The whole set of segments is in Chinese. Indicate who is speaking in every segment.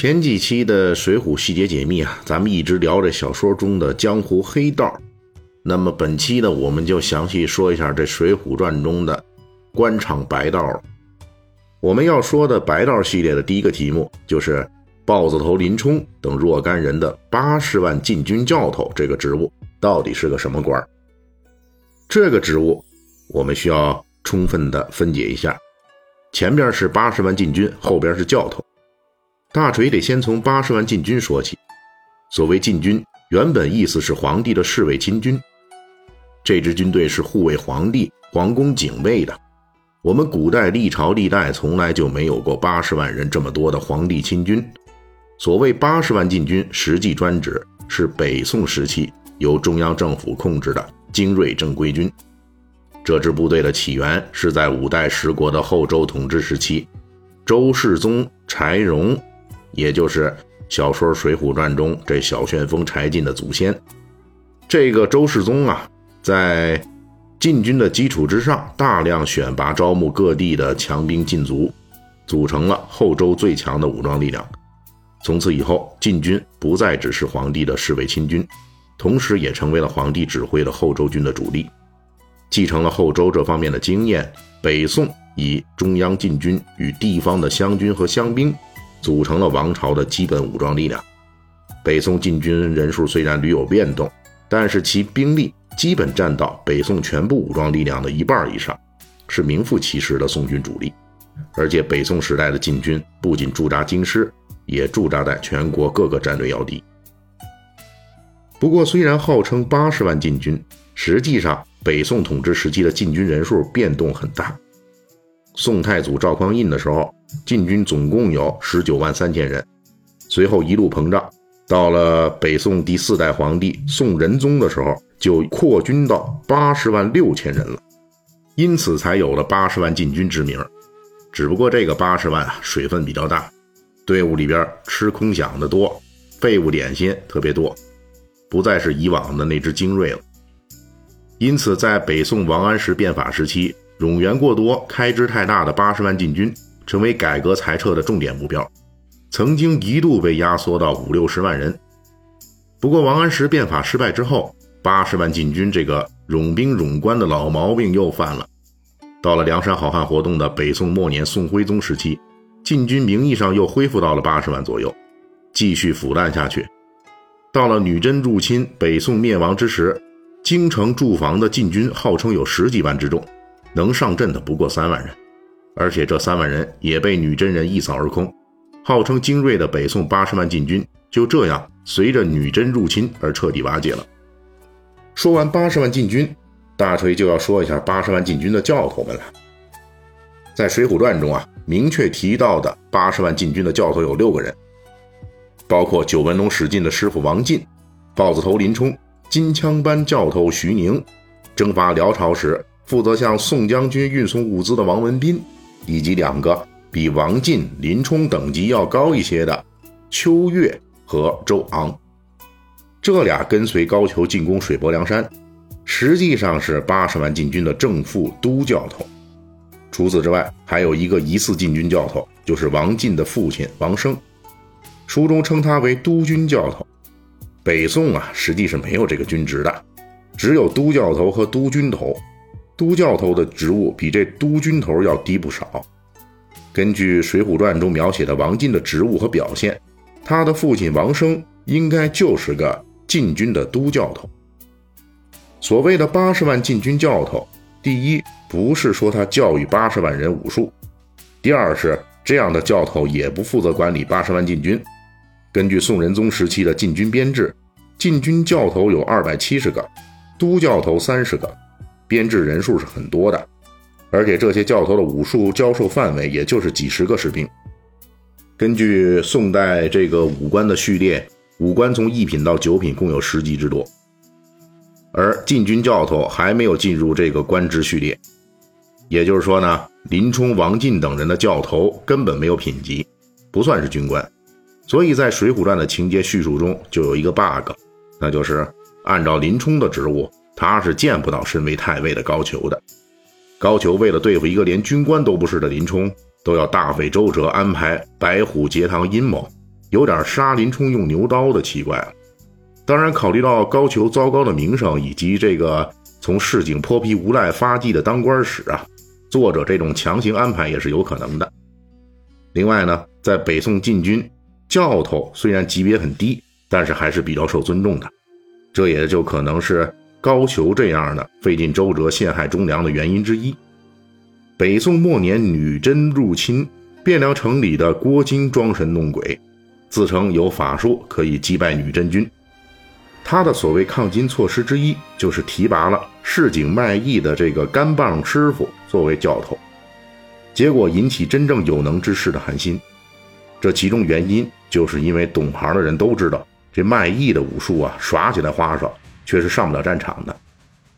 Speaker 1: 前几期的《水浒细节解密》啊，咱们一直聊着小说中的江湖黑道。那么本期呢，我们就详细说一下这《水浒传》中的官场白道。我们要说的白道系列的第一个题目，就是豹子头林冲等若干人的八十万禁军教头这个职务到底是个什么官这个职务我们需要充分的分解一下，前边是八十万禁军，后边是教头。大锤得先从八十万禁军说起。所谓禁军，原本意思是皇帝的侍卫亲军。这支军队是护卫皇帝、皇宫警卫的。我们古代历朝历代从来就没有过八十万人这么多的皇帝亲军。所谓八十万禁军，实际专指是北宋时期由中央政府控制的精锐正规军。这支部队的起源是在五代十国的后周统治时期，周世宗柴荣。也就是小说《水浒传》中这小旋风柴进的祖先，这个周世宗啊，在禁军的基础之上，大量选拔招募各地的强兵禁卒，组成了后周最强的武装力量。从此以后，禁军不再只是皇帝的侍卫亲军，同时也成为了皇帝指挥的后周军的主力。继承了后周这方面的经验，北宋以中央禁军与地方的湘军和湘兵。组成了王朝的基本武装力量。北宋禁军人数虽然屡有变动，但是其兵力基本占到北宋全部武装力量的一半以上，是名副其实的宋军主力。而且北宋时代的禁军不仅驻扎京师，也驻扎在全国各个战略要地。不过，虽然号称八十万禁军，实际上北宋统治时期的禁军人数变动很大。宋太祖赵匡胤的时候。禁军总共有十九万三千人，随后一路膨胀，到了北宋第四代皇帝宋仁宗的时候，就扩军到八十万六千人了，因此才有了八十万禁军之名。只不过这个八十万啊，水分比较大，队伍里边吃空饷的多，废物点心特别多，不再是以往的那支精锐了。因此，在北宋王安石变法时期，冗员过多、开支太大的八十万禁军。成为改革裁撤的重点目标，曾经一度被压缩到五六十万人。不过王安石变法失败之后，八十万禁军这个冗兵冗官的老毛病又犯了。到了梁山好汉活动的北宋末年宋徽宗时期，禁军名义上又恢复到了八十万左右，继续腐烂下去。到了女真入侵、北宋灭亡之时，京城驻防的禁军号称有十几万之众，能上阵的不过三万人。而且这三万人也被女真人一扫而空，号称精锐的北宋八十万禁军就这样随着女真入侵而彻底瓦解了。说完八十万禁军，大锤就要说一下八十万禁军的教头们了。在《水浒传》中啊，明确提到的八十万禁军的教头有六个人，包括九纹龙史进的师傅王进、豹子头林冲、金枪班教头徐宁、征伐辽朝时负责向宋将军运送物资的王文斌。以及两个比王进、林冲等级要高一些的秋月和周昂，这俩跟随高俅进攻水泊梁山，实际上是八十万禁军的正副都教头。除此之外，还有一个疑似禁军教头，就是王进的父亲王生，书中称他为督军教头。北宋啊，实际是没有这个军职的，只有都教头和都军头。都教头的职务比这都军头要低不少。根据《水浒传》中描写的王进的职务和表现，他的父亲王生应该就是个禁军的都教头。所谓的八十万禁军教头，第一不是说他教育八十万人武术，第二是这样的教头也不负责管理八十万禁军。根据宋仁宗时期的禁军编制，禁军教头有二百七十个，都教头三十个。编制人数是很多的，而且这些教头的武术教授范围也就是几十个士兵。根据宋代这个武官的序列，武官从一品到九品共有十级之多，而禁军教头还没有进入这个官职序列。也就是说呢，林冲、王进等人的教头根本没有品级，不算是军官。所以在《水浒传》的情节叙述中就有一个 bug，那就是按照林冲的职务，他是见不到身为太尉的高俅的。高俅为了对付一个连军官都不是的林冲，都要大费周折安排白虎节堂阴谋，有点杀林冲用牛刀的奇怪了。当然，考虑到高俅糟糕的名声以及这个从市井泼皮无赖发迹的当官史啊。作者这种强行安排也是有可能的。另外呢，在北宋禁军，教头虽然级别很低，但是还是比较受尊重的。这也就可能是高俅这样的费尽周折陷害忠良的原因之一。北宋末年，女真入侵汴梁城里的郭京装神弄鬼，自称有法术可以击败女真军。他的所谓抗金措施之一，就是提拔了市井卖艺的这个干棒师傅作为教头，结果引起真正有能之士的寒心。这其中原因，就是因为懂行的人都知道，这卖艺的武术啊，耍起来花哨，却是上不了战场的。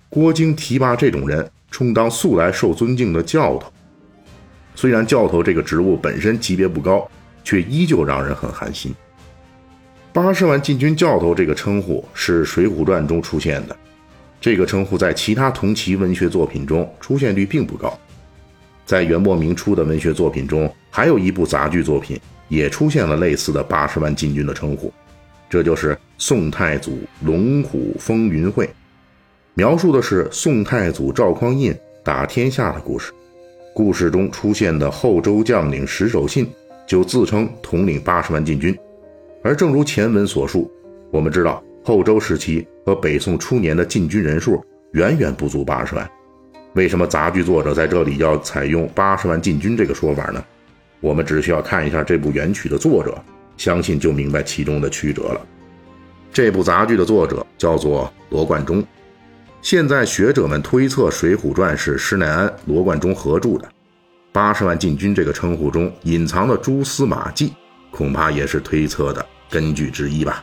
Speaker 1: 郭京提拔这种人充当素来受尊敬的教头，虽然教头这个职务本身级别不高，却依旧让人很寒心。八十万禁军教头这个称呼是《水浒传》中出现的，这个称呼在其他同期文学作品中出现率并不高。在元末明初的文学作品中，还有一部杂剧作品也出现了类似的八十万禁军的称呼，这就是宋太祖龙虎风云会，描述的是宋太祖赵匡胤打天下的故事。故事中出现的后周将领石守信就自称统领八十万禁军。而正如前文所述，我们知道后周时期和北宋初年的禁军人数远远不足八十万。为什么杂剧作者在这里要采用八十万禁军这个说法呢？我们只需要看一下这部原曲的作者，相信就明白其中的曲折了。这部杂剧的作者叫做罗贯中，现在学者们推测《水浒传》是施耐庵、罗贯中合著的。八十万禁军这个称呼中隐藏的蛛丝马迹。恐怕也是推测的根据之一吧。